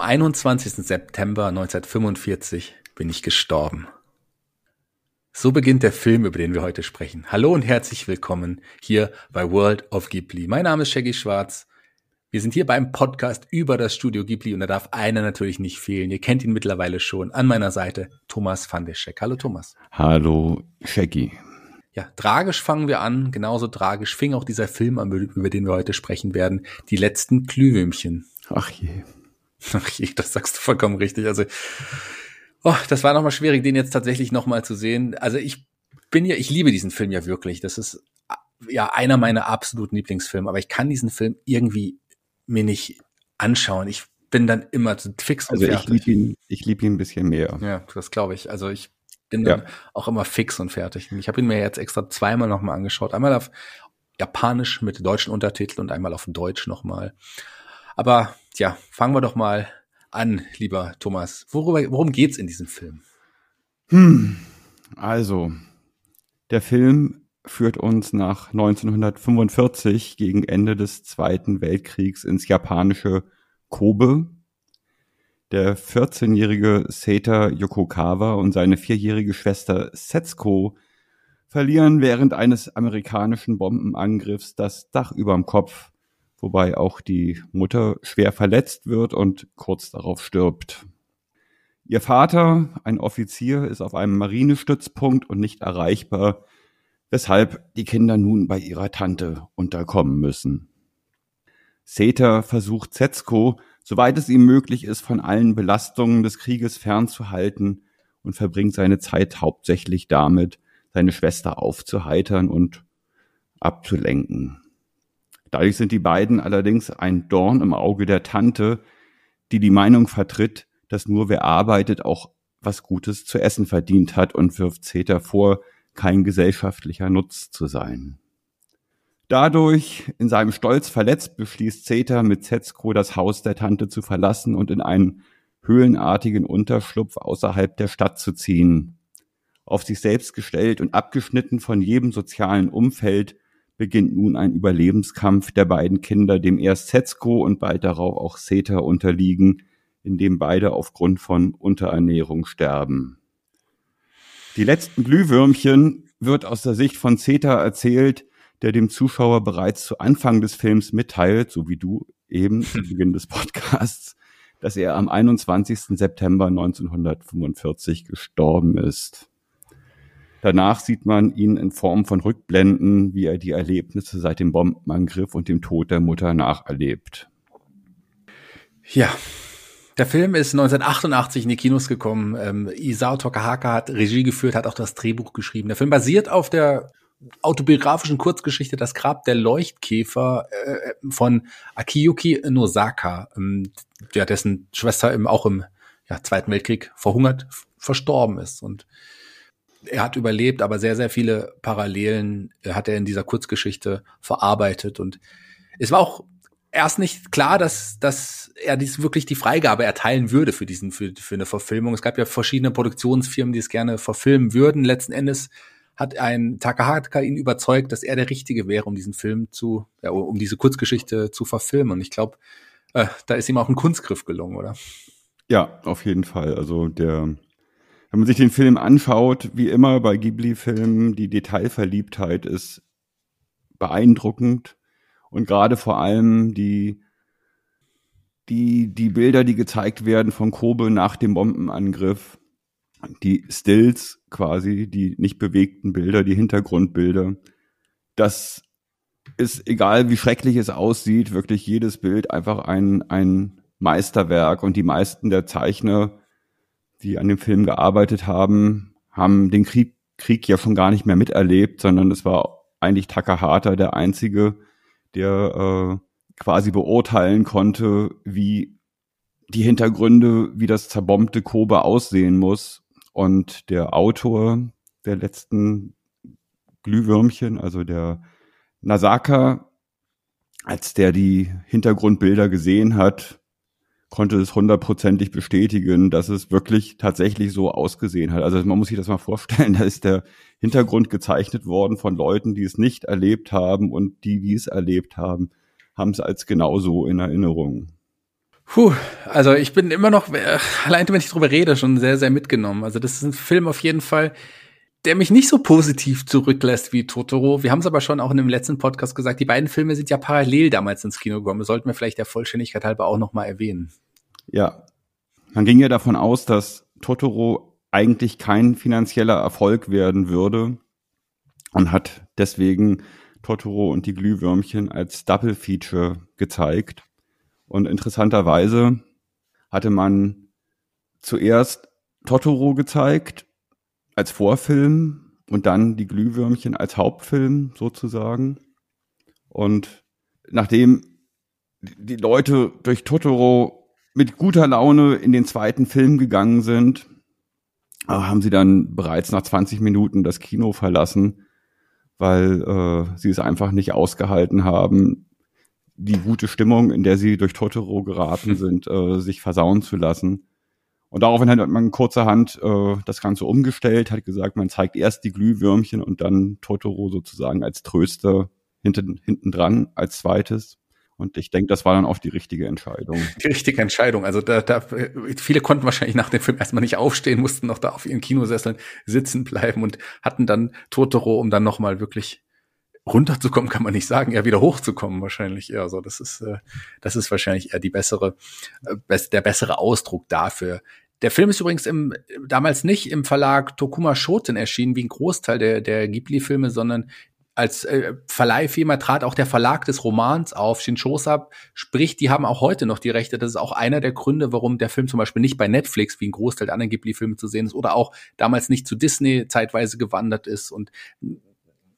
Am 21. September 1945 bin ich gestorben. So beginnt der Film, über den wir heute sprechen. Hallo und herzlich willkommen hier bei World of Ghibli. Mein Name ist Shaggy Schwarz. Wir sind hier beim Podcast über das Studio Ghibli und da darf einer natürlich nicht fehlen. Ihr kennt ihn mittlerweile schon. An meiner Seite Thomas van der Scheck. Hallo Thomas. Hallo Shaggy. Ja, tragisch fangen wir an. Genauso tragisch fing auch dieser Film an, über den wir heute sprechen werden. Die letzten Glühwürmchen. Ach je. Ach je, das sagst du vollkommen richtig. Also, oh, das war nochmal schwierig, den jetzt tatsächlich nochmal zu sehen. Also ich bin ja, ich liebe diesen Film ja wirklich. Das ist ja einer meiner absoluten Lieblingsfilme, aber ich kann diesen Film irgendwie mir nicht anschauen. Ich bin dann immer zu fix und also fertig. Also ich liebe ihn, ich liebe ihn ein bisschen mehr. Ja, das glaube ich. Also ich bin dann ja. auch immer fix und fertig. Ich habe ihn mir jetzt extra zweimal nochmal angeschaut. Einmal auf Japanisch mit deutschen Untertiteln und einmal auf Deutsch nochmal. Aber ja, fangen wir doch mal an, lieber Thomas. Worüber, worum geht's in diesem Film? Hm, also, der Film führt uns nach 1945 gegen Ende des Zweiten Weltkriegs ins japanische Kobe. Der 14-jährige Seta Yokokawa und seine vierjährige Schwester Setsuko verlieren während eines amerikanischen Bombenangriffs das Dach überm Kopf wobei auch die Mutter schwer verletzt wird und kurz darauf stirbt. Ihr Vater, ein Offizier, ist auf einem Marinestützpunkt und nicht erreichbar, weshalb die Kinder nun bei ihrer Tante unterkommen müssen. Seta versucht Zetsko, soweit es ihm möglich ist, von allen Belastungen des Krieges fernzuhalten und verbringt seine Zeit hauptsächlich damit, seine Schwester aufzuheitern und abzulenken. Dadurch sind die beiden allerdings ein Dorn im Auge der Tante, die die Meinung vertritt, dass nur wer arbeitet auch was Gutes zu essen verdient hat und wirft Zeter vor, kein gesellschaftlicher Nutz zu sein. Dadurch, in seinem Stolz verletzt, beschließt Zeter mit Zetsko das Haus der Tante zu verlassen und in einen höhlenartigen Unterschlupf außerhalb der Stadt zu ziehen. Auf sich selbst gestellt und abgeschnitten von jedem sozialen Umfeld beginnt nun ein Überlebenskampf der beiden Kinder, dem erst Setsko und bald darauf auch Seta unterliegen, in dem beide aufgrund von Unterernährung sterben. Die letzten Glühwürmchen wird aus der Sicht von Zeta erzählt, der dem Zuschauer bereits zu Anfang des Films mitteilt, so wie du eben zu Beginn des Podcasts, dass er am 21. September 1945 gestorben ist. Danach sieht man ihn in Form von Rückblenden, wie er die Erlebnisse seit dem Bombenangriff und dem Tod der Mutter nacherlebt. Ja, der Film ist 1988 in die Kinos gekommen. Ähm, Isao Tokahaka hat Regie geführt, hat auch das Drehbuch geschrieben. Der Film basiert auf der autobiografischen Kurzgeschichte Das Grab der Leuchtkäfer äh, von Akiyuki Nosaka, ähm, ja, dessen Schwester im, auch im ja, Zweiten Weltkrieg verhungert verstorben ist. Und er hat überlebt, aber sehr, sehr viele Parallelen äh, hat er in dieser Kurzgeschichte verarbeitet. Und es war auch erst nicht klar, dass, dass er dies wirklich die Freigabe erteilen würde für diesen, für, für eine Verfilmung. Es gab ja verschiedene Produktionsfirmen, die es gerne verfilmen würden. Letzten Endes hat ein Takahata ihn überzeugt, dass er der Richtige wäre, um diesen Film zu, ja, um diese Kurzgeschichte zu verfilmen. Und ich glaube, äh, da ist ihm auch ein Kunstgriff gelungen, oder? Ja, auf jeden Fall. Also der wenn man sich den Film anschaut, wie immer bei Ghibli-Filmen, die Detailverliebtheit ist beeindruckend. Und gerade vor allem die die die Bilder, die gezeigt werden von Kobe nach dem Bombenangriff, die Stills quasi, die nicht bewegten Bilder, die Hintergrundbilder, das ist egal, wie schrecklich es aussieht, wirklich jedes Bild einfach ein ein Meisterwerk. Und die meisten der Zeichner die an dem Film gearbeitet haben, haben den Krieg, Krieg ja schon gar nicht mehr miterlebt, sondern es war eigentlich Takahata der Einzige, der äh, quasi beurteilen konnte, wie die Hintergründe, wie das zerbombte Kobe aussehen muss. Und der Autor der letzten Glühwürmchen, also der Nasaka, als der die Hintergrundbilder gesehen hat, konnte es hundertprozentig bestätigen, dass es wirklich tatsächlich so ausgesehen hat. Also man muss sich das mal vorstellen, da ist der Hintergrund gezeichnet worden von Leuten, die es nicht erlebt haben und die, die es erlebt haben, haben es als genauso in Erinnerung. Puh, also ich bin immer noch, äh, allein wenn ich drüber rede, schon sehr, sehr mitgenommen. Also das ist ein Film auf jeden Fall, der mich nicht so positiv zurücklässt wie Totoro. Wir haben es aber schon auch in dem letzten Podcast gesagt, die beiden Filme sind ja parallel damals ins Kino gekommen. Sollten wir vielleicht der Vollständigkeit halber auch noch mal erwähnen. Ja, man ging ja davon aus, dass Totoro eigentlich kein finanzieller Erfolg werden würde und hat deswegen Totoro und die Glühwürmchen als Double Feature gezeigt. Und interessanterweise hatte man zuerst Totoro gezeigt als Vorfilm und dann die Glühwürmchen als Hauptfilm sozusagen. Und nachdem die Leute durch Totoro mit guter Laune in den zweiten Film gegangen sind, äh, haben sie dann bereits nach 20 Minuten das Kino verlassen, weil äh, sie es einfach nicht ausgehalten haben, die gute Stimmung, in der sie durch Totoro geraten sind, äh, sich versauen zu lassen. Und daraufhin hat man kurzerhand äh, das Ganze umgestellt, hat gesagt, man zeigt erst die Glühwürmchen und dann Totoro sozusagen als Tröster hinten, hinten dran als zweites. Und ich denke, das war dann auch die richtige Entscheidung. Die richtige Entscheidung. Also da, da viele konnten wahrscheinlich nach dem Film erstmal nicht aufstehen, mussten noch da auf ihren Kinosesseln sitzen bleiben und hatten dann Totoro, um dann nochmal wirklich runterzukommen kann man nicht sagen, eher wieder hochzukommen wahrscheinlich eher so. Das ist, äh, das ist wahrscheinlich eher die bessere, äh, der bessere Ausdruck dafür. Der Film ist übrigens im, damals nicht im Verlag Tokuma Shoten erschienen, wie ein Großteil der, der Ghibli-Filme, sondern als äh, Verleihfirma trat auch der Verlag des Romans auf, Shinshosa, sprich, die haben auch heute noch die Rechte. Das ist auch einer der Gründe, warum der Film zum Beispiel nicht bei Netflix wie ein Großteil der anderen Ghibli-Filme zu sehen ist oder auch damals nicht zu Disney zeitweise gewandert ist und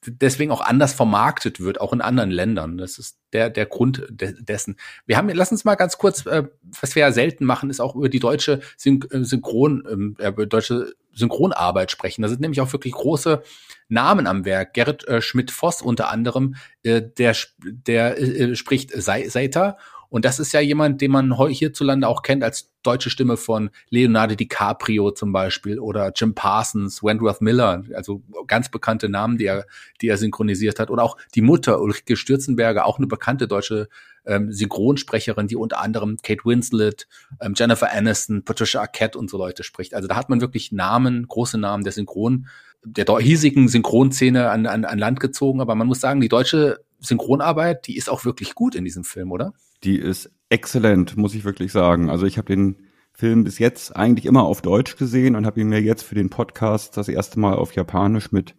deswegen auch anders vermarktet wird, auch in anderen Ländern. Das ist der, der Grund de dessen. Wir haben, lass uns mal ganz kurz, äh, was wir ja selten machen, ist auch über die deutsche Syn äh, Synchron, äh, deutsche Synchronarbeit sprechen. Da sind nämlich auch wirklich große Namen am Werk. Gerrit äh, Schmidt-Voss unter anderem, äh, der, der äh, spricht Seiter und das ist ja jemand, den man hierzulande auch kennt als deutsche Stimme von Leonardo DiCaprio zum Beispiel oder Jim Parsons, Wentworth Miller, also ganz bekannte Namen, die er, die er synchronisiert hat. Oder auch die Mutter Ulrike Stürzenberger, auch eine bekannte deutsche ähm, Synchronsprecherin, die unter anderem Kate Winslet, ähm, Jennifer Aniston, Patricia Arquette und so Leute spricht. Also da hat man wirklich Namen, große Namen der Synchron, der hiesigen Synchronszene an, an, an Land gezogen. Aber man muss sagen, die deutsche Synchronarbeit, die ist auch wirklich gut in diesem Film, oder? Die ist exzellent, muss ich wirklich sagen. Also ich habe den Film bis jetzt eigentlich immer auf Deutsch gesehen und habe ihn mir jetzt für den Podcast das erste Mal auf Japanisch mit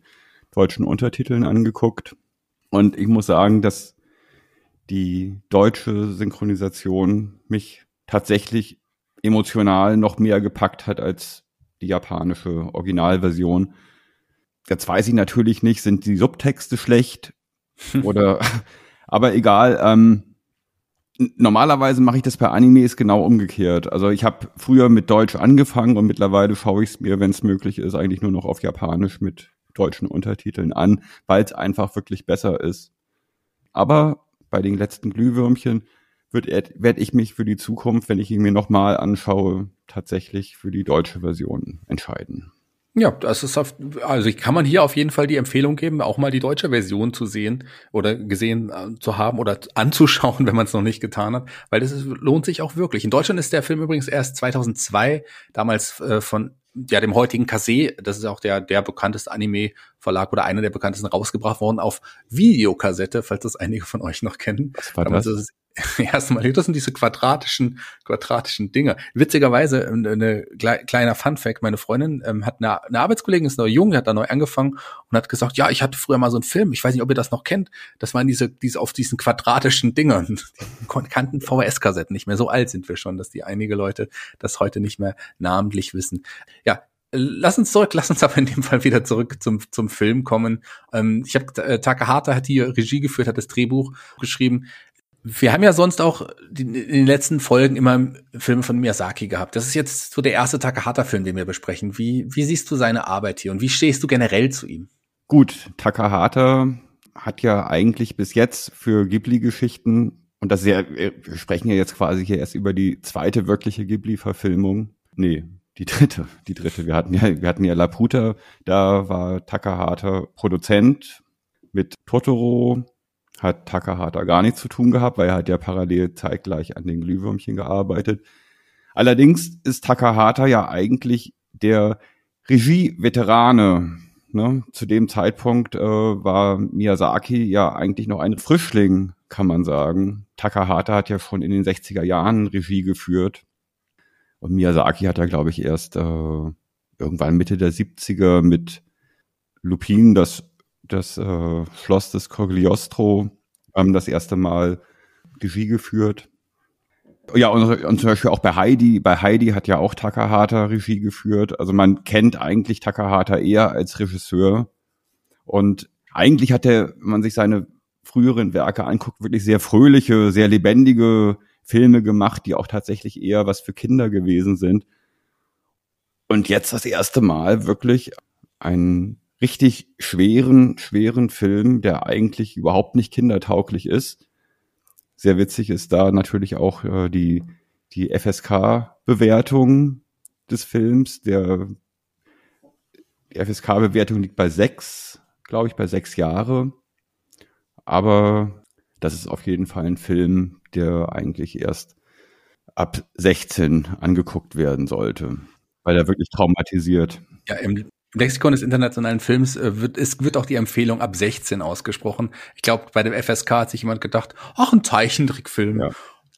deutschen Untertiteln angeguckt. Und ich muss sagen, dass die deutsche Synchronisation mich tatsächlich emotional noch mehr gepackt hat als die japanische Originalversion. Jetzt weiß ich natürlich nicht, sind die Subtexte schlecht oder, aber egal. Ähm, normalerweise mache ich das bei Animes genau umgekehrt. Also ich habe früher mit Deutsch angefangen und mittlerweile schaue ich es mir, wenn es möglich ist, eigentlich nur noch auf Japanisch mit deutschen Untertiteln an, weil es einfach wirklich besser ist. Aber bei den letzten Glühwürmchen werde ich mich für die Zukunft, wenn ich ihn mir nochmal anschaue, tatsächlich für die deutsche Version entscheiden. Ja, das ist auf, also kann man hier auf jeden Fall die Empfehlung geben, auch mal die deutsche Version zu sehen oder gesehen äh, zu haben oder anzuschauen, wenn man es noch nicht getan hat, weil das ist, lohnt sich auch wirklich. In Deutschland ist der Film übrigens erst 2002 damals äh, von ja dem heutigen Kase, das ist auch der der bekannteste Anime Verlag oder einer der bekanntesten rausgebracht worden auf Videokassette, falls das einige von euch noch kennen. Was war das? Damals erstmal, das sind diese quadratischen, quadratischen Dinger. Witzigerweise, ähm, eine kleiner Fun Fact, meine Freundin ähm, hat eine, eine Arbeitskollegin, ist noch jung, hat da neu angefangen und hat gesagt, ja, ich hatte früher mal so einen Film, ich weiß nicht, ob ihr das noch kennt, das waren diese, diese auf diesen quadratischen Dingern, die kannten VHS-Kassetten nicht mehr, so alt sind wir schon, dass die einige Leute das heute nicht mehr namentlich wissen. Ja, Lass uns zurück, lass uns aber in dem Fall wieder zurück zum, zum Film kommen. Ähm, ich habe äh, Takahata hat hier Regie geführt, hat das Drehbuch geschrieben. Wir haben ja sonst auch in den letzten Folgen immer Filme von Miyazaki gehabt. Das ist jetzt so der erste Takahata-Film, den wir besprechen. Wie, wie siehst du seine Arbeit hier und wie stehst du generell zu ihm? Gut, Takahata hat ja eigentlich bis jetzt für Ghibli-Geschichten, und das ist ja, wir sprechen ja jetzt quasi hier erst über die zweite wirkliche Ghibli-Verfilmung. Nee, die dritte, die dritte. Wir hatten ja, wir hatten ja Laputa, da war Takahata Produzent mit Totoro, hat Takahata gar nichts zu tun gehabt, weil er hat ja parallel zeitgleich an den Glühwürmchen gearbeitet. Allerdings ist Takahata ja eigentlich der Regie-Veterane. Ne? Zu dem Zeitpunkt äh, war Miyazaki ja eigentlich noch ein Frischling, kann man sagen. Takahata hat ja schon in den 60er Jahren Regie geführt und Miyazaki hat ja, glaube ich, erst äh, irgendwann Mitte der 70er mit Lupin das, das äh, Schloss des Cogliostro ähm, das erste Mal Regie geführt. Ja, und, und zum Beispiel auch bei Heidi. Bei Heidi hat ja auch Takahata Regie geführt. Also man kennt eigentlich Takahata eher als Regisseur. Und eigentlich hat er, wenn man sich seine früheren Werke anguckt, wirklich sehr fröhliche, sehr lebendige Filme gemacht, die auch tatsächlich eher was für Kinder gewesen sind. Und jetzt das erste Mal wirklich einen richtig schweren, schweren Film, der eigentlich überhaupt nicht kindertauglich ist. Sehr witzig ist da natürlich auch äh, die, die FSK-Bewertung des Films. Der, die FSK-Bewertung liegt bei sechs, glaube ich, bei sechs Jahre. Aber das ist auf jeden Fall ein Film, der eigentlich erst ab 16 angeguckt werden sollte, weil er wirklich traumatisiert. Ja, im Lexikon des internationalen Films äh, wird, ist, wird auch die Empfehlung ab 16 ausgesprochen. Ich glaube, bei dem FSK hat sich jemand gedacht, ach, ein Zeichentrickfilm. Ja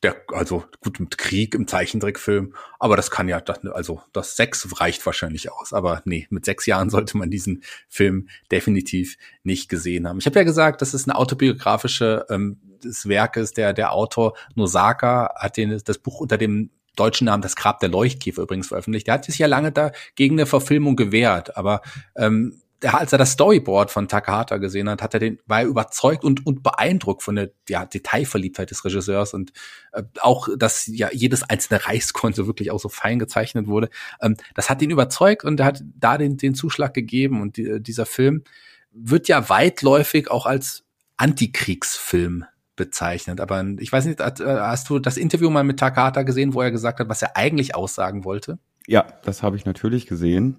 der, also gut mit Krieg im Zeichentrickfilm, aber das kann ja, also das sechs reicht wahrscheinlich aus. Aber nee, mit sechs Jahren sollte man diesen Film definitiv nicht gesehen haben. Ich habe ja gesagt, das ist eine autobiografische ähm, des Werkes. Der, der Autor Nosaka hat den, das Buch unter dem deutschen Namen Das Grab der Leuchtkäfer übrigens veröffentlicht. Der hat sich ja lange da gegen eine Verfilmung gewehrt, aber ähm, als er das Storyboard von Takahata gesehen hat, hat er den, war er überzeugt und, und beeindruckt von der ja, Detailverliebtheit des Regisseurs und äh, auch, dass ja jedes einzelne Reißkorn so wirklich auch so fein gezeichnet wurde. Ähm, das hat ihn überzeugt und er hat da den, den Zuschlag gegeben und die, dieser Film wird ja weitläufig auch als Antikriegsfilm bezeichnet. Aber ich weiß nicht, hast du das Interview mal mit Takahata gesehen, wo er gesagt hat, was er eigentlich aussagen wollte? Ja, das habe ich natürlich gesehen.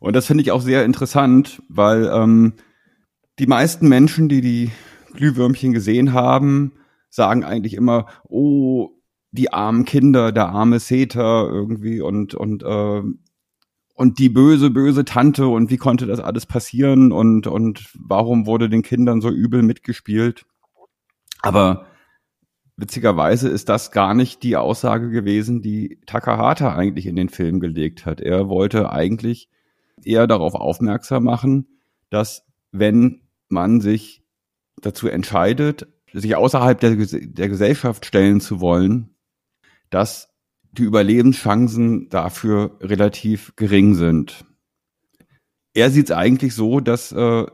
Und das finde ich auch sehr interessant, weil ähm, die meisten Menschen, die die Glühwürmchen gesehen haben, sagen eigentlich immer, oh, die armen Kinder, der arme Seter irgendwie und und äh, und die böse böse Tante und wie konnte das alles passieren und und warum wurde den Kindern so übel mitgespielt? Aber witzigerweise ist das gar nicht die Aussage gewesen, die Takahata eigentlich in den Film gelegt hat. Er wollte eigentlich eher darauf aufmerksam machen, dass wenn man sich dazu entscheidet, sich außerhalb der, der Gesellschaft stellen zu wollen, dass die Überlebenschancen dafür relativ gering sind. Er sieht es eigentlich so, dass äh,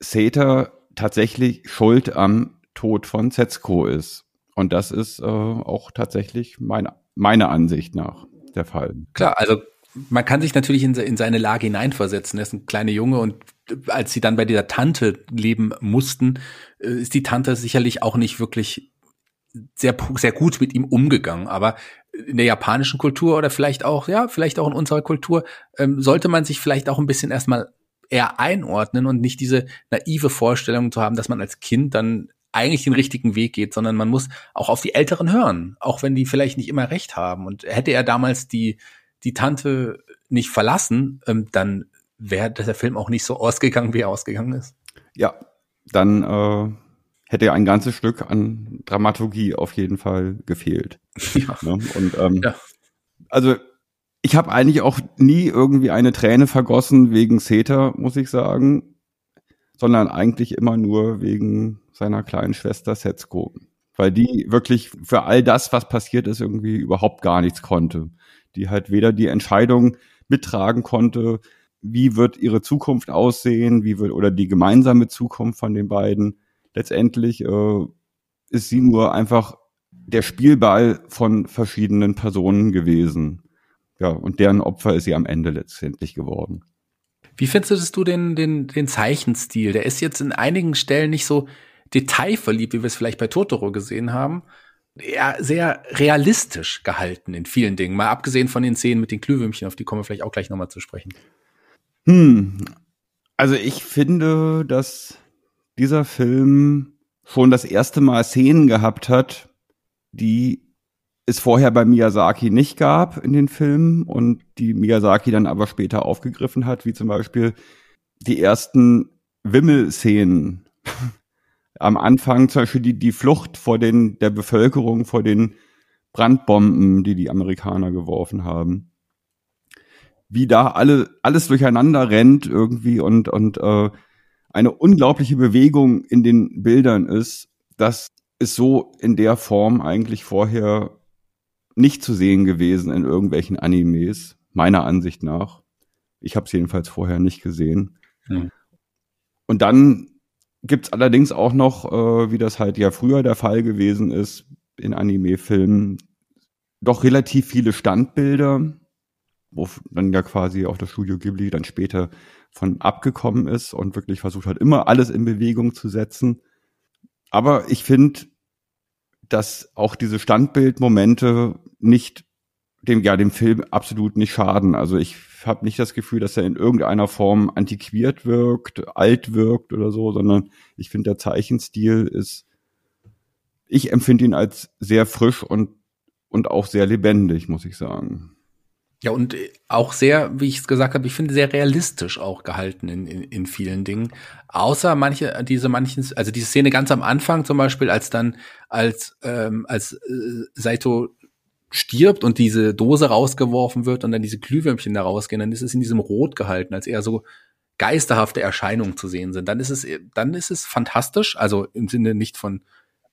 Seta tatsächlich schuld am Tod von Setsuko ist. Und das ist äh, auch tatsächlich meine, meiner Ansicht nach der Fall. Klar, also man kann sich natürlich in, in seine Lage hineinversetzen. Er ist ein kleiner Junge und als sie dann bei dieser Tante leben mussten, äh, ist die Tante sicherlich auch nicht wirklich sehr, sehr gut mit ihm umgegangen. Aber in der japanischen Kultur oder vielleicht auch, ja, vielleicht auch in unserer Kultur, ähm, sollte man sich vielleicht auch ein bisschen erstmal eher einordnen und nicht diese naive Vorstellung zu haben, dass man als Kind dann eigentlich den richtigen Weg geht, sondern man muss auch auf die Älteren hören, auch wenn die vielleicht nicht immer recht haben. Und hätte er damals die die Tante nicht verlassen, ähm, dann wäre der Film auch nicht so ausgegangen, wie er ausgegangen ist. Ja, dann äh, hätte ein ganzes Stück an Dramaturgie auf jeden Fall gefehlt. Ja. Ne? Und ähm, ja. also ich habe eigentlich auch nie irgendwie eine Träne vergossen wegen Seta, muss ich sagen, sondern eigentlich immer nur wegen seiner kleinen Schwester Setsko, weil die wirklich für all das, was passiert ist, irgendwie überhaupt gar nichts konnte. Die halt weder die Entscheidung mittragen konnte, wie wird ihre Zukunft aussehen, wie wird oder die gemeinsame Zukunft von den beiden. Letztendlich äh, ist sie nur einfach der Spielball von verschiedenen Personen gewesen. Ja, und deren Opfer ist sie am Ende letztendlich geworden. Wie findest du den, den, den Zeichenstil? Der ist jetzt in einigen Stellen nicht so detailverliebt, wie wir es vielleicht bei Totoro gesehen haben. Eher sehr realistisch gehalten in vielen Dingen. Mal abgesehen von den Szenen mit den Glühwürmchen, auf die kommen wir vielleicht auch gleich nochmal zu sprechen. Hm. Also ich finde, dass dieser Film schon das erste Mal Szenen gehabt hat, die es vorher bei Miyazaki nicht gab in den Filmen und die Miyazaki dann aber später aufgegriffen hat, wie zum Beispiel die ersten Wimmelszenen. Am Anfang zum Beispiel die, die Flucht vor den, der Bevölkerung vor den Brandbomben, die die Amerikaner geworfen haben. Wie da alle, alles durcheinander rennt irgendwie und, und äh, eine unglaubliche Bewegung in den Bildern ist, das ist so in der Form eigentlich vorher nicht zu sehen gewesen in irgendwelchen Animes, meiner Ansicht nach. Ich habe es jedenfalls vorher nicht gesehen. Mhm. Und dann gibt's allerdings auch noch, äh, wie das halt ja früher der Fall gewesen ist, in Anime-Filmen, doch relativ viele Standbilder, wo dann ja quasi auch das Studio Ghibli dann später von abgekommen ist und wirklich versucht hat, immer alles in Bewegung zu setzen. Aber ich finde, dass auch diese Standbildmomente nicht dem ja dem Film absolut nicht schaden. Also ich habe nicht das Gefühl, dass er in irgendeiner Form antiquiert wirkt, alt wirkt oder so, sondern ich finde der Zeichenstil ist ich empfinde ihn als sehr frisch und und auch sehr lebendig, muss ich sagen. Ja, und auch sehr, wie ich es gesagt habe, ich finde sehr realistisch auch gehalten in, in, in vielen Dingen. Außer manche, diese manchen, also diese Szene ganz am Anfang zum Beispiel, als dann, als, ähm, als äh, Saito stirbt und diese Dose rausgeworfen wird und dann diese Glühwürmchen da rausgehen, dann ist es in diesem Rot gehalten, als eher so geisterhafte Erscheinungen zu sehen sind. Dann ist es, dann ist es fantastisch, also im Sinne nicht von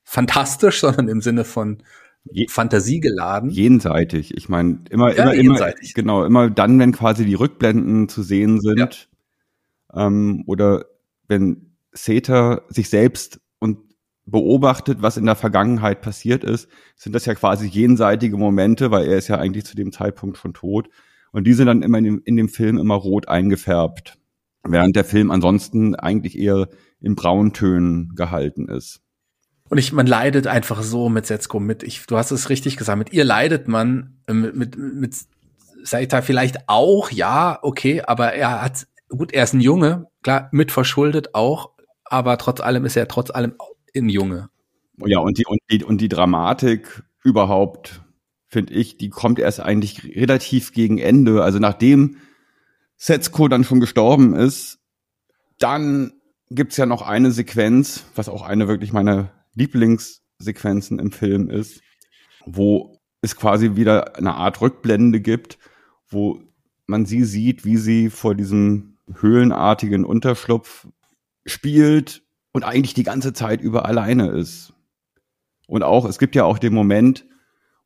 fantastisch, sondern im Sinne von Je Fantasie geladen. Jenseitig. Ich meine, immer, ja, immer, jenseitig. immer, genau, immer dann, wenn quasi die Rückblenden zu sehen sind, ja. ähm, oder wenn Seta sich selbst beobachtet, was in der Vergangenheit passiert ist, sind das ja quasi jenseitige Momente, weil er ist ja eigentlich zu dem Zeitpunkt schon tot. Und die sind dann immer in dem, in dem Film immer rot eingefärbt, während der Film ansonsten eigentlich eher in Brauntönen gehalten ist. Und ich, man leidet einfach so mit Setsko mit. Ich, du hast es richtig gesagt. Mit ihr leidet man, äh, mit, mit, mit Saita vielleicht auch, ja, okay, aber er hat, gut, er ist ein Junge, klar, mit verschuldet auch, aber trotz allem ist er trotz allem ein Junge. Ja, und die, und die, und die Dramatik überhaupt, finde ich, die kommt erst eigentlich relativ gegen Ende. Also nachdem Setsko dann schon gestorben ist, dann gibt's ja noch eine Sequenz, was auch eine wirklich meiner Lieblingssequenzen im Film ist, wo es quasi wieder eine Art Rückblende gibt, wo man sie sieht, wie sie vor diesem höhlenartigen Unterschlupf spielt und eigentlich die ganze Zeit über alleine ist. Und auch, es gibt ja auch den Moment,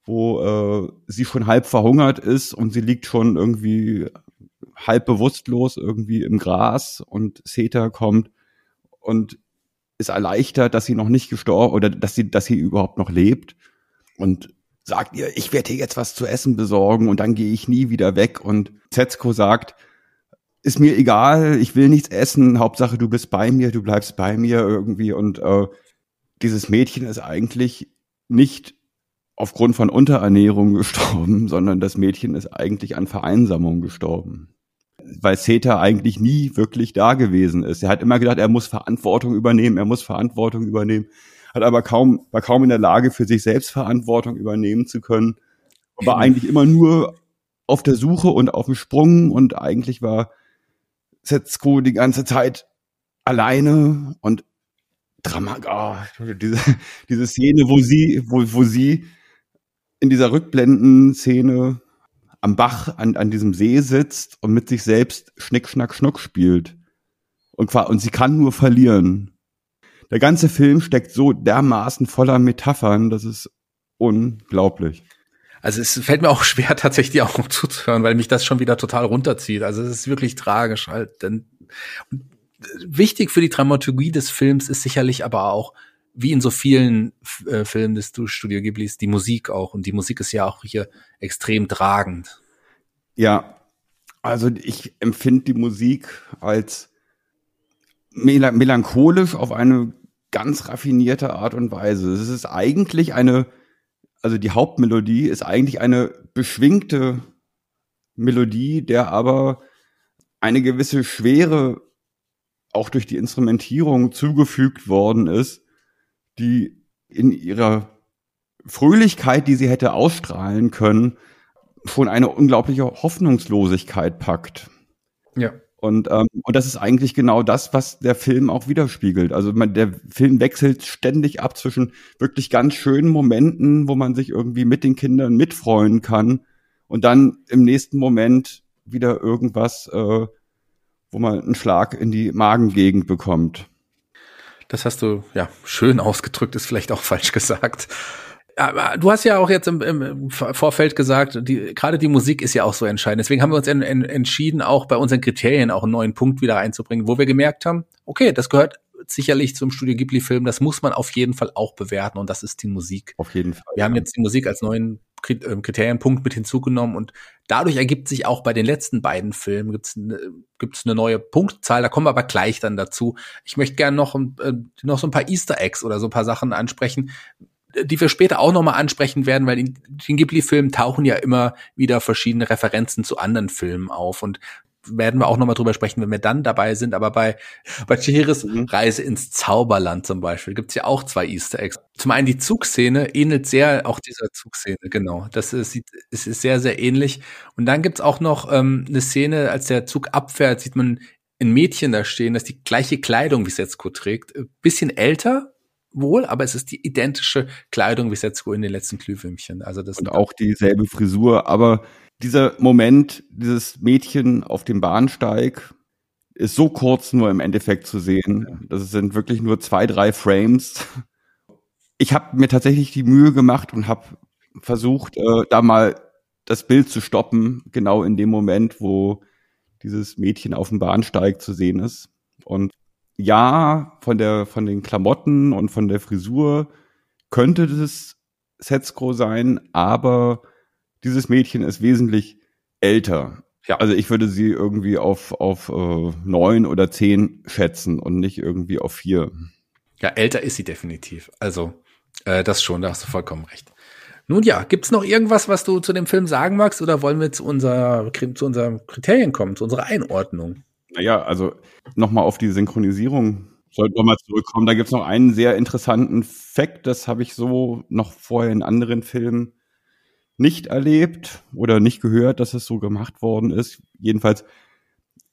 wo äh, sie schon halb verhungert ist und sie liegt schon irgendwie halb bewusstlos irgendwie im Gras und Seta kommt und ist erleichtert, dass sie noch nicht gestorben oder dass sie, dass sie überhaupt noch lebt und sagt ihr, ich werde dir jetzt was zu essen besorgen und dann gehe ich nie wieder weg. Und Zetsko sagt, ist mir egal, ich will nichts essen, Hauptsache du bist bei mir, du bleibst bei mir irgendwie. Und äh, dieses Mädchen ist eigentlich nicht aufgrund von Unterernährung gestorben, sondern das Mädchen ist eigentlich an Vereinsamung gestorben weil Seta eigentlich nie wirklich da gewesen ist. Er hat immer gedacht, er muss Verantwortung übernehmen, er muss Verantwortung übernehmen, hat aber kaum, war kaum in der Lage, für sich selbst Verantwortung übernehmen zu können. War eigentlich immer nur auf der Suche und auf dem Sprung und eigentlich war Setsko die ganze Zeit alleine und Drama, oh, diese, diese Szene, wo sie, wo, wo sie in dieser Rückblenden-Szene am Bach an, an diesem See sitzt und mit sich selbst Schnick, Schnack, Schnuck spielt. Und, und sie kann nur verlieren. Der ganze Film steckt so dermaßen voller Metaphern, das ist unglaublich. Also es fällt mir auch schwer, tatsächlich auch noch zuzuhören, weil mich das schon wieder total runterzieht. Also es ist wirklich tragisch halt. Denn wichtig für die Dramaturgie des Films ist sicherlich aber auch, wie in so vielen äh, Filmen des Studio Ghiblis, die Musik auch. Und die Musik ist ja auch hier extrem tragend. Ja, also ich empfinde die Musik als mel melancholisch auf eine ganz raffinierte Art und Weise. Es ist eigentlich eine, also die Hauptmelodie ist eigentlich eine beschwingte Melodie, der aber eine gewisse Schwere auch durch die Instrumentierung zugefügt worden ist, die in ihrer Fröhlichkeit, die sie hätte ausstrahlen können, schon eine unglaubliche Hoffnungslosigkeit packt. Ja. Und, ähm, und das ist eigentlich genau das, was der Film auch widerspiegelt. Also man, der Film wechselt ständig ab zwischen wirklich ganz schönen Momenten, wo man sich irgendwie mit den Kindern mitfreuen kann und dann im nächsten Moment wieder irgendwas, äh, wo man einen Schlag in die Magengegend bekommt. Das hast du ja schön ausgedrückt, ist vielleicht auch falsch gesagt. Du hast ja auch jetzt im, im Vorfeld gesagt, die, gerade die Musik ist ja auch so entscheidend. Deswegen haben wir uns en, en, entschieden, auch bei unseren Kriterien auch einen neuen Punkt wieder einzubringen, wo wir gemerkt haben, okay, das gehört sicherlich zum Studio Ghibli-Film, das muss man auf jeden Fall auch bewerten und das ist die Musik. Auf jeden Fall. Wir haben jetzt die Musik als neuen ähm, Kriterienpunkt mit hinzugenommen und dadurch ergibt sich auch bei den letzten beiden Filmen gibt's eine, gibt's eine neue Punktzahl, da kommen wir aber gleich dann dazu. Ich möchte gerne noch, äh, noch so ein paar Easter Eggs oder so ein paar Sachen ansprechen, die wir später auch nochmal ansprechen werden, weil in den Ghibli-Filmen tauchen ja immer wieder verschiedene Referenzen zu anderen Filmen auf und werden wir auch nochmal drüber sprechen, wenn wir dann dabei sind. Aber bei, bei Chihiris mhm. Reise ins Zauberland zum Beispiel gibt's ja auch zwei Easter Eggs. Zum einen die Zugszene ähnelt sehr auch dieser Zugszene, genau. Das ist, es ist sehr, sehr ähnlich. Und dann gibt's auch noch ähm, eine Szene, als der Zug abfährt, sieht man ein Mädchen da stehen, das die gleiche Kleidung wie Setsuko trägt. Bisschen älter, wohl, aber es ist die identische Kleidung wie Setsuko in den letzten Glühwürmchen. Also das und auch dieselbe Frisur, aber dieser Moment, dieses Mädchen auf dem Bahnsteig ist so kurz nur im Endeffekt zu sehen. Das sind wirklich nur zwei, drei Frames. Ich habe mir tatsächlich die Mühe gemacht und habe versucht, äh, da mal das Bild zu stoppen, genau in dem Moment, wo dieses Mädchen auf dem Bahnsteig zu sehen ist. Und ja, von der, von den Klamotten und von der Frisur könnte das Setskro sein, aber dieses Mädchen ist wesentlich älter. Ja. Also ich würde sie irgendwie auf, auf äh, neun oder zehn schätzen und nicht irgendwie auf vier. Ja, älter ist sie definitiv. Also äh, das schon, da hast du vollkommen recht. Nun ja, gibt's noch irgendwas, was du zu dem Film sagen magst, oder wollen wir zu, unser, zu unseren Kriterien kommen, zu unserer Einordnung? Naja, also nochmal auf die Synchronisierung sollten wir mal zurückkommen. Da gibt's noch einen sehr interessanten Fakt, das habe ich so noch vorher in anderen Filmen nicht erlebt oder nicht gehört, dass es so gemacht worden ist. Jedenfalls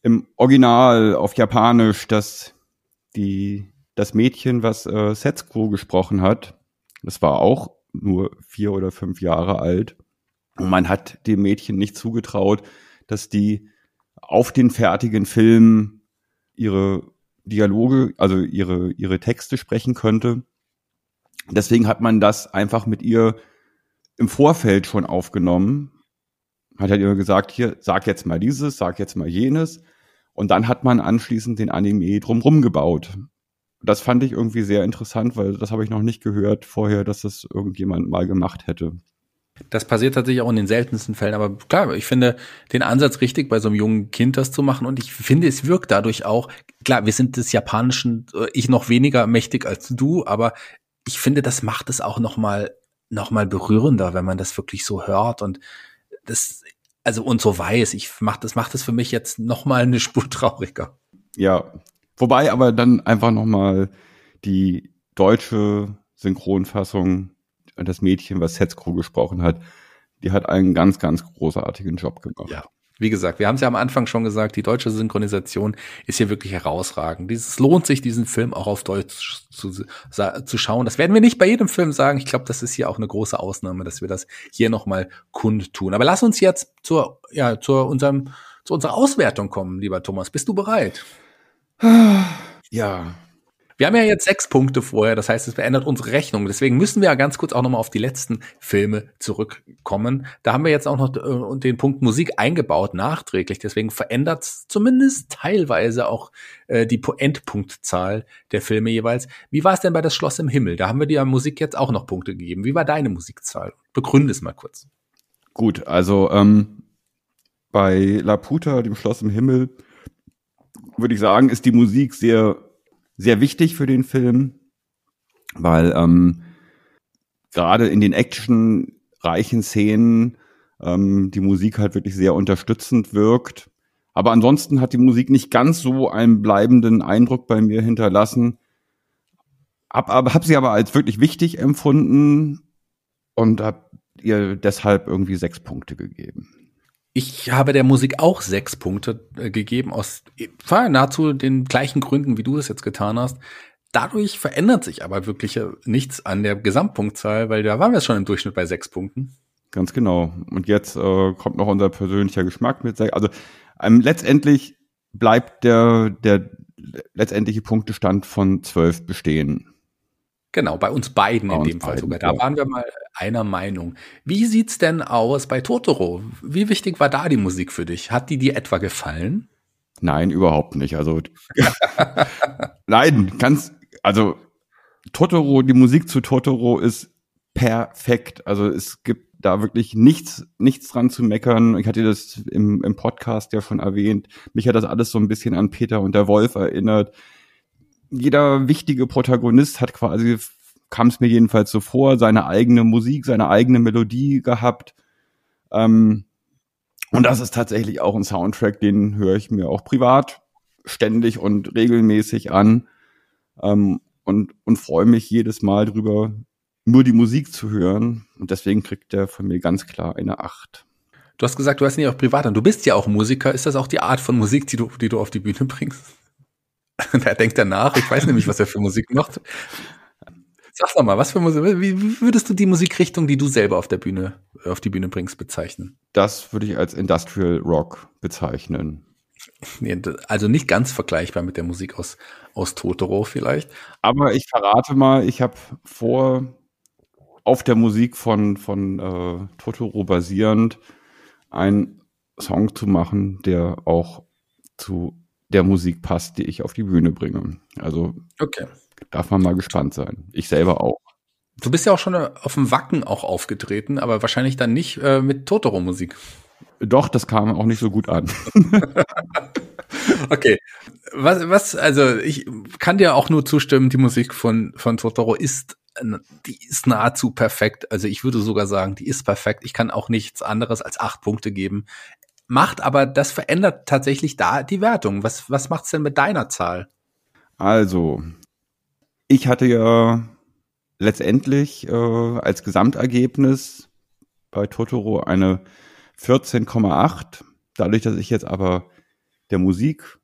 im Original auf Japanisch, dass die das Mädchen, was äh, Setsuko gesprochen hat, das war auch nur vier oder fünf Jahre alt. Und man hat dem Mädchen nicht zugetraut, dass die auf den fertigen Film ihre Dialoge, also ihre, ihre Texte sprechen könnte. Deswegen hat man das einfach mit ihr im Vorfeld schon aufgenommen. Hat halt immer gesagt, hier, sag jetzt mal dieses, sag jetzt mal jenes. Und dann hat man anschließend den Anime drumrum gebaut. Das fand ich irgendwie sehr interessant, weil das habe ich noch nicht gehört vorher, dass das irgendjemand mal gemacht hätte. Das passiert tatsächlich auch in den seltensten Fällen, aber klar, ich finde den Ansatz richtig, bei so einem jungen Kind das zu machen und ich finde, es wirkt dadurch auch, klar, wir sind des Japanischen, äh, ich noch weniger mächtig als du, aber ich finde, das macht es auch noch mal, noch mal berührender, wenn man das wirklich so hört und das, also und so weiß, ich mach das, macht das für mich jetzt noch mal eine Spur trauriger. Ja, wobei aber dann einfach noch mal die deutsche Synchronfassung das Mädchen, was Setskro gesprochen hat, die hat einen ganz, ganz großartigen Job gemacht. Ja, Wie gesagt, wir haben es ja am Anfang schon gesagt, die deutsche Synchronisation ist hier wirklich herausragend. Es lohnt sich, diesen Film auch auf Deutsch zu, zu schauen. Das werden wir nicht bei jedem Film sagen. Ich glaube, das ist hier auch eine große Ausnahme, dass wir das hier nochmal kundtun. Aber lass uns jetzt zur, ja, zu unserem, zu unserer Auswertung kommen, lieber Thomas. Bist du bereit? Ja, wir haben ja jetzt sechs Punkte vorher, das heißt, es verändert unsere Rechnung. Deswegen müssen wir ja ganz kurz auch nochmal auf die letzten Filme zurückkommen. Da haben wir jetzt auch noch äh, den Punkt Musik eingebaut, nachträglich. Deswegen verändert es zumindest teilweise auch äh, die Endpunktzahl der Filme jeweils. Wie war es denn bei Das Schloss im Himmel? Da haben wir dir Musik jetzt auch noch Punkte gegeben. Wie war deine Musikzahl? Begründe es mal kurz. Gut, also ähm, bei Laputa, dem Schloss im Himmel, würde ich sagen, ist die Musik sehr sehr wichtig für den Film, weil ähm, gerade in den actionreichen Szenen ähm, die Musik halt wirklich sehr unterstützend wirkt. Aber ansonsten hat die Musik nicht ganz so einen bleibenden Eindruck bei mir hinterlassen. Hab, aber, hab sie aber als wirklich wichtig empfunden und hab ihr deshalb irgendwie sechs Punkte gegeben. Ich habe der Musik auch sechs Punkte äh, gegeben, aus nahezu den gleichen Gründen, wie du es jetzt getan hast. Dadurch verändert sich aber wirklich äh, nichts an der Gesamtpunktzahl, weil da waren wir schon im Durchschnitt bei sechs Punkten. Ganz genau. Und jetzt äh, kommt noch unser persönlicher Geschmack mit. Also ähm, letztendlich bleibt der, der letztendliche Punktestand von zwölf bestehen. Genau, bei uns beiden bei in dem Fall beiden, sogar. Da ja. waren wir mal einer Meinung. Wie sieht's denn aus bei Totoro? Wie wichtig war da die Musik für dich? Hat die dir etwa gefallen? Nein, überhaupt nicht. Also nein, ganz also Totoro, die Musik zu Totoro ist perfekt. Also es gibt da wirklich nichts, nichts dran zu meckern. Ich hatte das im, im Podcast ja schon erwähnt. Mich hat das alles so ein bisschen an Peter und der Wolf erinnert jeder wichtige Protagonist hat quasi, kam es mir jedenfalls so vor, seine eigene Musik, seine eigene Melodie gehabt. Ähm, und das ist tatsächlich auch ein Soundtrack, den höre ich mir auch privat ständig und regelmäßig an ähm, und, und freue mich jedes Mal drüber, nur die Musik zu hören. Und deswegen kriegt der von mir ganz klar eine Acht. Du hast gesagt, du hast nicht auch privat an. Du bist ja auch Musiker. Ist das auch die Art von Musik, die du, die du auf die Bühne bringst? Wer denkt danach? Ich weiß nämlich, was er für Musik macht. Sag doch mal, was für Musik, wie würdest du die Musikrichtung, die du selber auf der Bühne, auf die Bühne bringst, bezeichnen? Das würde ich als Industrial Rock bezeichnen. Nee, also nicht ganz vergleichbar mit der Musik aus, aus Totoro vielleicht. Aber ich verrate mal, ich habe vor, auf der Musik von, von äh, Totoro basierend, einen Song zu machen, der auch zu der Musik passt, die ich auf die Bühne bringe. Also okay. darf man mal gespannt sein. Ich selber auch. Du bist ja auch schon auf dem Wacken auch aufgetreten, aber wahrscheinlich dann nicht äh, mit Totoro-Musik. Doch, das kam auch nicht so gut an. okay. Was, was, also ich kann dir auch nur zustimmen, die Musik von, von Totoro ist, die ist nahezu perfekt. Also ich würde sogar sagen, die ist perfekt. Ich kann auch nichts anderes als acht Punkte geben macht, aber das verändert tatsächlich da die Wertung. Was, was macht's denn mit deiner Zahl? Also, ich hatte ja letztendlich äh, als Gesamtergebnis bei Totoro eine 14,8. Dadurch, dass ich jetzt aber der Musik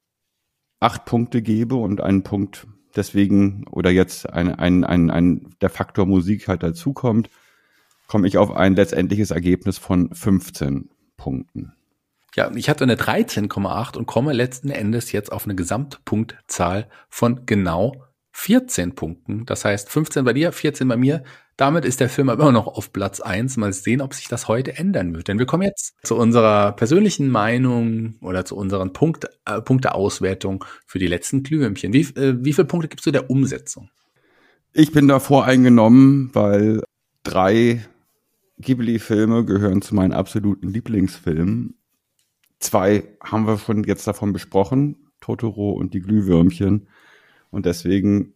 acht Punkte gebe und einen Punkt deswegen oder jetzt ein, ein, ein, ein der Faktor Musik halt dazukommt, komme ich auf ein letztendliches Ergebnis von 15 Punkten. Ja, ich hatte eine 13,8 und komme letzten Endes jetzt auf eine Gesamtpunktzahl von genau 14 Punkten. Das heißt 15 bei dir, 14 bei mir. Damit ist der Film aber immer noch auf Platz 1. Mal sehen, ob sich das heute ändern wird. Denn wir kommen jetzt zu unserer persönlichen Meinung oder zu unseren Punkt, äh, Punkteauswertung für die letzten Glühwürmchen. Wie, äh, wie viele Punkte gibst du der Umsetzung? Ich bin da voreingenommen, weil drei Ghibli-Filme gehören zu meinen absoluten Lieblingsfilmen. Zwei haben wir schon jetzt davon besprochen, Totoro und die Glühwürmchen. Und deswegen,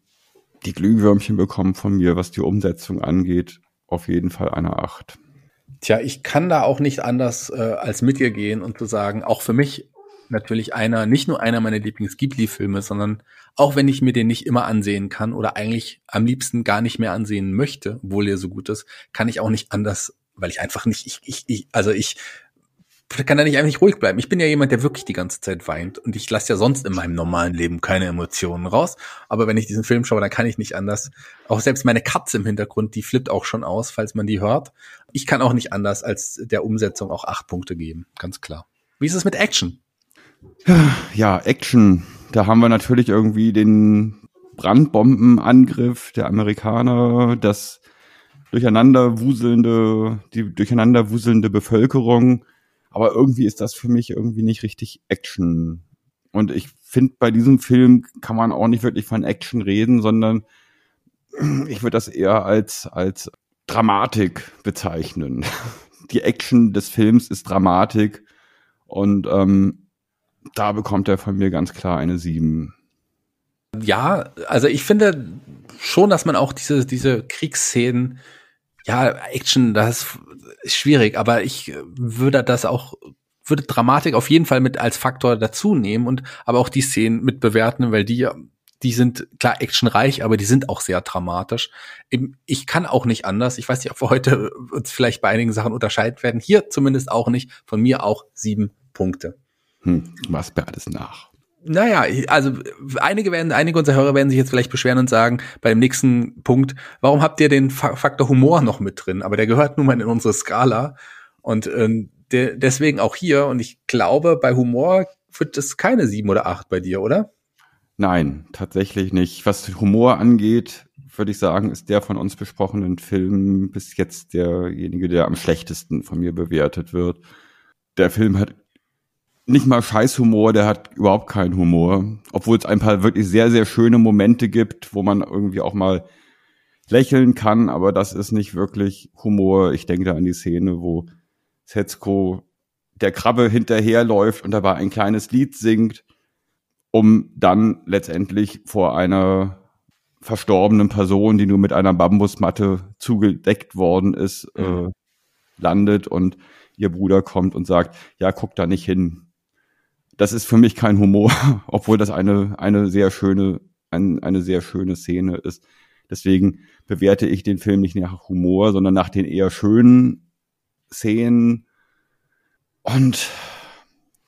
die Glühwürmchen bekommen von mir, was die Umsetzung angeht, auf jeden Fall eine Acht. Tja, ich kann da auch nicht anders äh, als mit dir gehen und zu sagen, auch für mich natürlich einer, nicht nur einer meiner Lieblings-Ghibli-Filme, sondern auch wenn ich mir den nicht immer ansehen kann oder eigentlich am liebsten gar nicht mehr ansehen möchte, obwohl er so gut ist, kann ich auch nicht anders, weil ich einfach nicht, ich, ich, ich also ich kann er nicht eigentlich ruhig bleiben. Ich bin ja jemand, der wirklich die ganze Zeit weint und ich lasse ja sonst in meinem normalen Leben keine Emotionen raus. Aber wenn ich diesen Film schaue, dann kann ich nicht anders. Auch selbst meine Katze im Hintergrund, die flippt auch schon aus, falls man die hört. Ich kann auch nicht anders als der Umsetzung auch acht Punkte geben, ganz klar. Wie ist es mit Action? Ja, Action. Da haben wir natürlich irgendwie den Brandbombenangriff der Amerikaner, das durcheinander wuselnde, die durcheinander wuselnde Bevölkerung. Aber irgendwie ist das für mich irgendwie nicht richtig Action. Und ich finde, bei diesem Film kann man auch nicht wirklich von Action reden, sondern ich würde das eher als, als Dramatik bezeichnen. Die Action des Films ist Dramatik und ähm, da bekommt er von mir ganz klar eine 7. Ja, also ich finde schon, dass man auch diese, diese Kriegsszenen, ja, Action, das ist schwierig, aber ich würde das auch, würde Dramatik auf jeden Fall mit als Faktor dazu nehmen und aber auch die Szenen mit bewerten, weil die, die sind klar actionreich, aber die sind auch sehr dramatisch. Ich kann auch nicht anders. Ich weiß nicht, ob wir heute uns vielleicht bei einigen Sachen unterscheiden werden. Hier zumindest auch nicht. Von mir auch sieben Punkte. Hm, was mir alles nach. Naja, also einige werden, einige unserer Hörer werden sich jetzt vielleicht beschweren und sagen, bei dem nächsten Punkt, warum habt ihr den Faktor Humor noch mit drin? Aber der gehört nun mal in unsere Skala. Und ähm, de deswegen auch hier. Und ich glaube, bei Humor wird es keine sieben oder acht bei dir, oder? Nein, tatsächlich nicht. Was Humor angeht, würde ich sagen, ist der von uns besprochenen Film bis jetzt derjenige, der am schlechtesten von mir bewertet wird. Der Film hat nicht mal Scheißhumor, der hat überhaupt keinen Humor. Obwohl es ein paar wirklich sehr, sehr schöne Momente gibt, wo man irgendwie auch mal lächeln kann, aber das ist nicht wirklich Humor. Ich denke da an die Szene, wo Setsko der Krabbe hinterherläuft und dabei ein kleines Lied singt, um dann letztendlich vor einer verstorbenen Person, die nur mit einer Bambusmatte zugedeckt worden ist, mhm. äh, landet und ihr Bruder kommt und sagt, ja, guck da nicht hin, das ist für mich kein Humor, obwohl das eine, eine sehr schöne, ein, eine sehr schöne Szene ist. Deswegen bewerte ich den Film nicht nach Humor, sondern nach den eher schönen Szenen. Und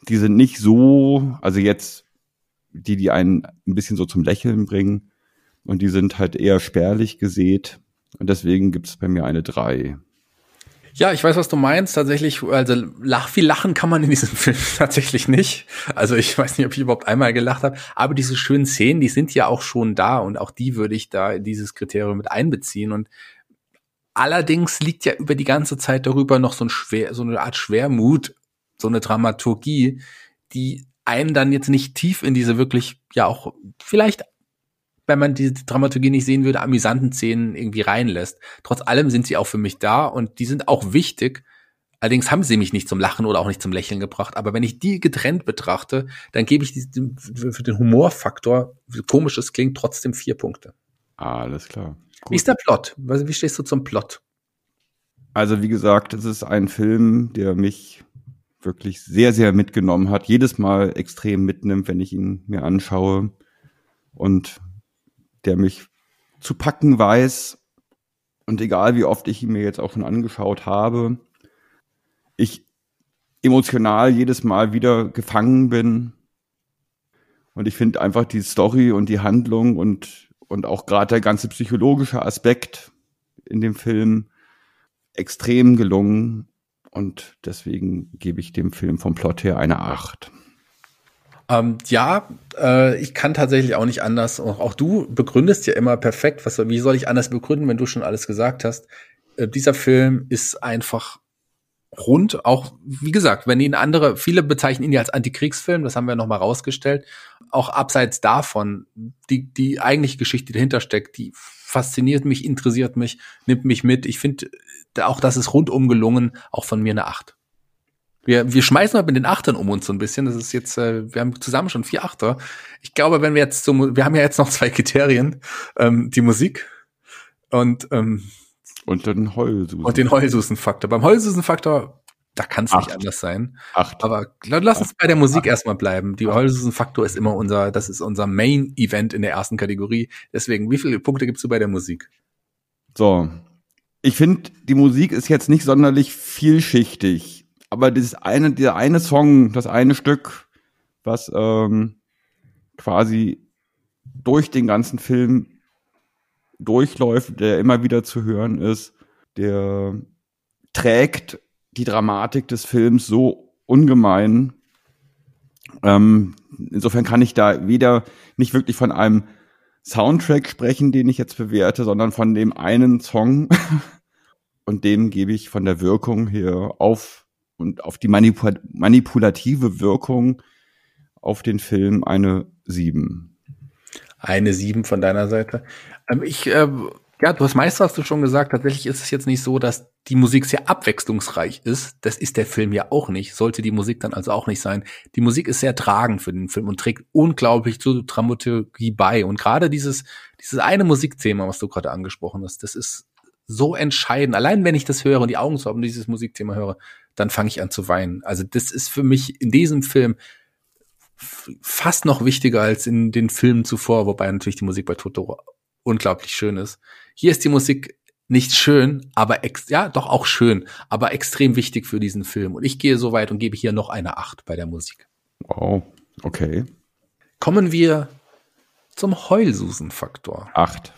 die sind nicht so, also jetzt, die, die einen ein bisschen so zum Lächeln bringen. Und die sind halt eher spärlich gesät. Und deswegen gibt es bei mir eine drei. Ja, ich weiß, was du meinst. Tatsächlich, also lach, viel lachen kann man in diesem Film tatsächlich nicht. Also ich weiß nicht, ob ich überhaupt einmal gelacht habe. Aber diese schönen Szenen, die sind ja auch schon da und auch die würde ich da in dieses Kriterium mit einbeziehen. Und allerdings liegt ja über die ganze Zeit darüber noch so ein schwer, so eine Art Schwermut, so eine Dramaturgie, die einen dann jetzt nicht tief in diese wirklich, ja auch vielleicht wenn man die Dramaturgie nicht sehen würde, amüsanten Szenen irgendwie reinlässt. Trotz allem sind sie auch für mich da und die sind auch wichtig. Allerdings haben sie mich nicht zum Lachen oder auch nicht zum Lächeln gebracht. Aber wenn ich die getrennt betrachte, dann gebe ich die, für den Humorfaktor, komisch es klingt, trotzdem vier Punkte. Alles klar. Gut. Wie ist der Plot? Wie stehst du zum Plot? Also wie gesagt, es ist ein Film, der mich wirklich sehr, sehr mitgenommen hat. Jedes Mal extrem mitnimmt, wenn ich ihn mir anschaue. Und der mich zu packen weiß. Und egal wie oft ich ihn mir jetzt auch schon angeschaut habe, ich emotional jedes Mal wieder gefangen bin. Und ich finde einfach die Story und die Handlung und, und auch gerade der ganze psychologische Aspekt in dem Film extrem gelungen. Und deswegen gebe ich dem Film vom Plot her eine Acht. Ähm, ja, äh, ich kann tatsächlich auch nicht anders. Auch, auch, du begründest ja immer perfekt. Was, wie soll ich anders begründen, wenn du schon alles gesagt hast? Äh, dieser Film ist einfach rund. Auch, wie gesagt, wenn ihn andere, viele bezeichnen ihn ja als Antikriegsfilm, das haben wir nochmal rausgestellt. Auch abseits davon, die, die eigentliche Geschichte, dahinter steckt, die fasziniert mich, interessiert mich, nimmt mich mit. Ich finde auch, das ist rundum gelungen, auch von mir eine Acht. Wir, wir schmeißen heute mit den Achtern um uns so ein bisschen. Das ist jetzt, äh, wir haben zusammen schon vier Achter. Ich glaube, wenn wir jetzt so, wir haben ja jetzt noch zwei Kriterien, ähm, die Musik und ähm, und den Heulsusen. Und den Heulsusen-Faktor. Beim Heulsusen-Faktor, da kann es nicht anders sein. Acht. Aber lass uns bei der Musik Acht. erstmal bleiben. Die Heulsusen-Faktor ist immer unser, das ist unser Main-Event in der ersten Kategorie. Deswegen, wie viele Punkte gibst du bei der Musik? So. Ich finde, die Musik ist jetzt nicht sonderlich vielschichtig aber dieses eine, dieser eine Song, das eine Stück, was ähm, quasi durch den ganzen Film durchläuft, der immer wieder zu hören ist, der trägt die Dramatik des Films so ungemein. Ähm, insofern kann ich da weder nicht wirklich von einem Soundtrack sprechen, den ich jetzt bewerte, sondern von dem einen Song. und dem gebe ich von der Wirkung her auf und auf die manipul manipulative Wirkung auf den Film eine sieben. Eine sieben von deiner Seite. Ähm, ich, äh, ja, du hast meist hast du schon gesagt, tatsächlich ist es jetzt nicht so, dass die Musik sehr abwechslungsreich ist. Das ist der Film ja auch nicht. Sollte die Musik dann also auch nicht sein. Die Musik ist sehr tragend für den Film und trägt unglaublich zur Dramaturgie bei. Und gerade dieses, dieses eine Musikthema, was du gerade angesprochen hast, das ist so entscheidend. Allein wenn ich das höre und die Augen zu haben und dieses Musikthema höre, dann fange ich an zu weinen. Also das ist für mich in diesem Film fast noch wichtiger als in den Filmen zuvor, wobei natürlich die Musik bei Totoro unglaublich schön ist. Hier ist die Musik nicht schön, aber ex ja, doch auch schön, aber extrem wichtig für diesen Film. Und ich gehe so weit und gebe hier noch eine Acht bei der Musik. Oh, okay. Kommen wir zum Heulsusen-Faktor. Acht.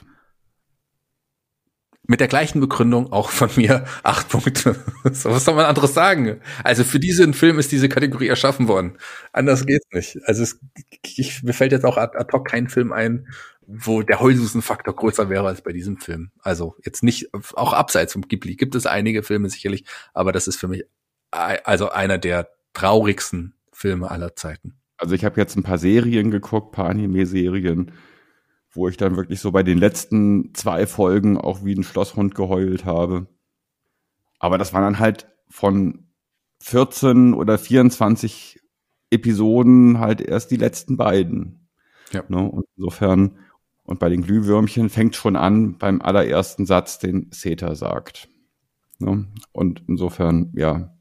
Mit der gleichen Begründung auch von mir acht Punkte. so, was soll man anderes sagen? Also für diesen Film ist diese Kategorie erschaffen worden. Anders geht's nicht. Also es, ich, mir fällt jetzt auch ad, hoc kein Film ein, wo der Heulsusen-Faktor größer wäre als bei diesem Film. Also jetzt nicht, auch abseits vom Ghibli gibt es einige Filme sicherlich, aber das ist für mich also einer der traurigsten Filme aller Zeiten. Also ich habe jetzt ein paar Serien geguckt, paar Anime-Serien wo ich dann wirklich so bei den letzten zwei Folgen auch wie ein Schlosshund geheult habe. Aber das waren dann halt von 14 oder 24 Episoden halt erst die letzten beiden. Ja. Ne? Und insofern, und bei den Glühwürmchen fängt schon an beim allerersten Satz, den Seta sagt. Ne? Und insofern, ja,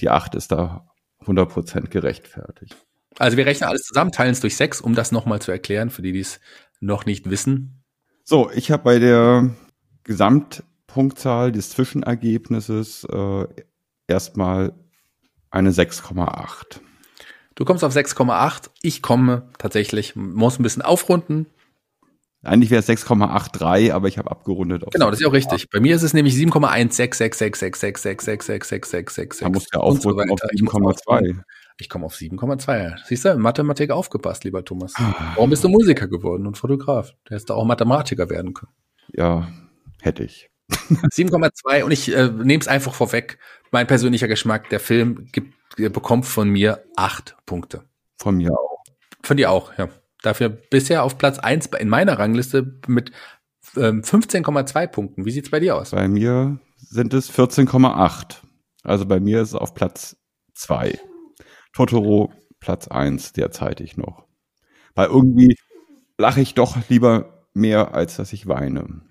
die acht ist da 100% gerechtfertigt. Also wir rechnen alles zusammen, teilen es durch sechs, um das nochmal zu erklären, für die, die es noch nicht wissen? So, ich habe bei der Gesamtpunktzahl des Zwischenergebnisses äh, erstmal eine 6,8. Du kommst auf 6,8. Ich komme tatsächlich, muss ein bisschen aufrunden. Eigentlich wäre es 6,83, aber ich habe abgerundet. Auf genau, das ist ja auch richtig. Bei mir ist es nämlich 7,1666666666666. Da muss ja aufrunden auf 7,2. Ich komme auf 7,2. Siehst du, Mathematik aufgepasst, lieber Thomas. Ah. Warum bist du Musiker geworden und Fotograf? Du hättest auch Mathematiker werden können. Ja, hätte ich. 7,2 und ich äh, nehme es einfach vorweg. Mein persönlicher Geschmack, der Film gibt, bekommt von mir acht Punkte. Von mir auch. Von dir auch, ja. Dafür bisher auf Platz 1 in meiner Rangliste mit ähm, 15,2 Punkten. Wie sieht's bei dir aus? Bei mir sind es 14,8. Also bei mir ist es auf Platz 2. Totoro Platz eins derzeitig noch. Weil irgendwie lache ich doch lieber mehr, als dass ich weine.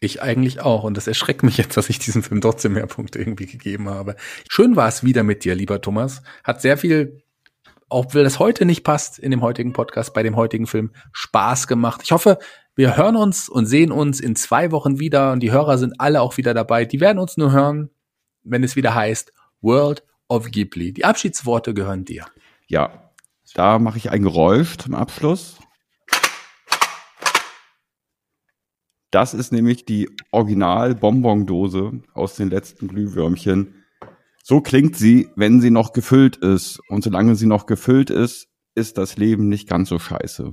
Ich eigentlich auch. Und das erschreckt mich jetzt, dass ich diesem Film trotzdem mehr Punkte irgendwie gegeben habe. Schön war es wieder mit dir, lieber Thomas. Hat sehr viel, auch wenn das heute nicht passt in dem heutigen Podcast, bei dem heutigen Film, Spaß gemacht. Ich hoffe, wir hören uns und sehen uns in zwei Wochen wieder und die Hörer sind alle auch wieder dabei. Die werden uns nur hören, wenn es wieder heißt World of Ghibli. Die Abschiedsworte gehören dir. Ja, da mache ich ein Geräusch zum Abschluss. Das ist nämlich die Original-Bonbon-Dose aus den letzten Glühwürmchen. So klingt sie, wenn sie noch gefüllt ist. Und solange sie noch gefüllt ist, ist das Leben nicht ganz so scheiße.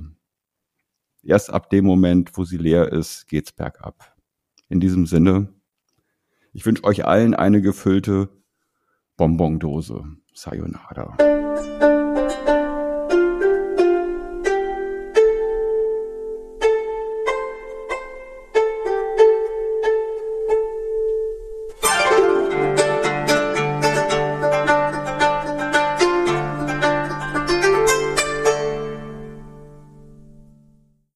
Erst ab dem Moment, wo sie leer ist, geht's bergab. In diesem Sinne, ich wünsche euch allen eine gefüllte Bonbondose. Sayonara.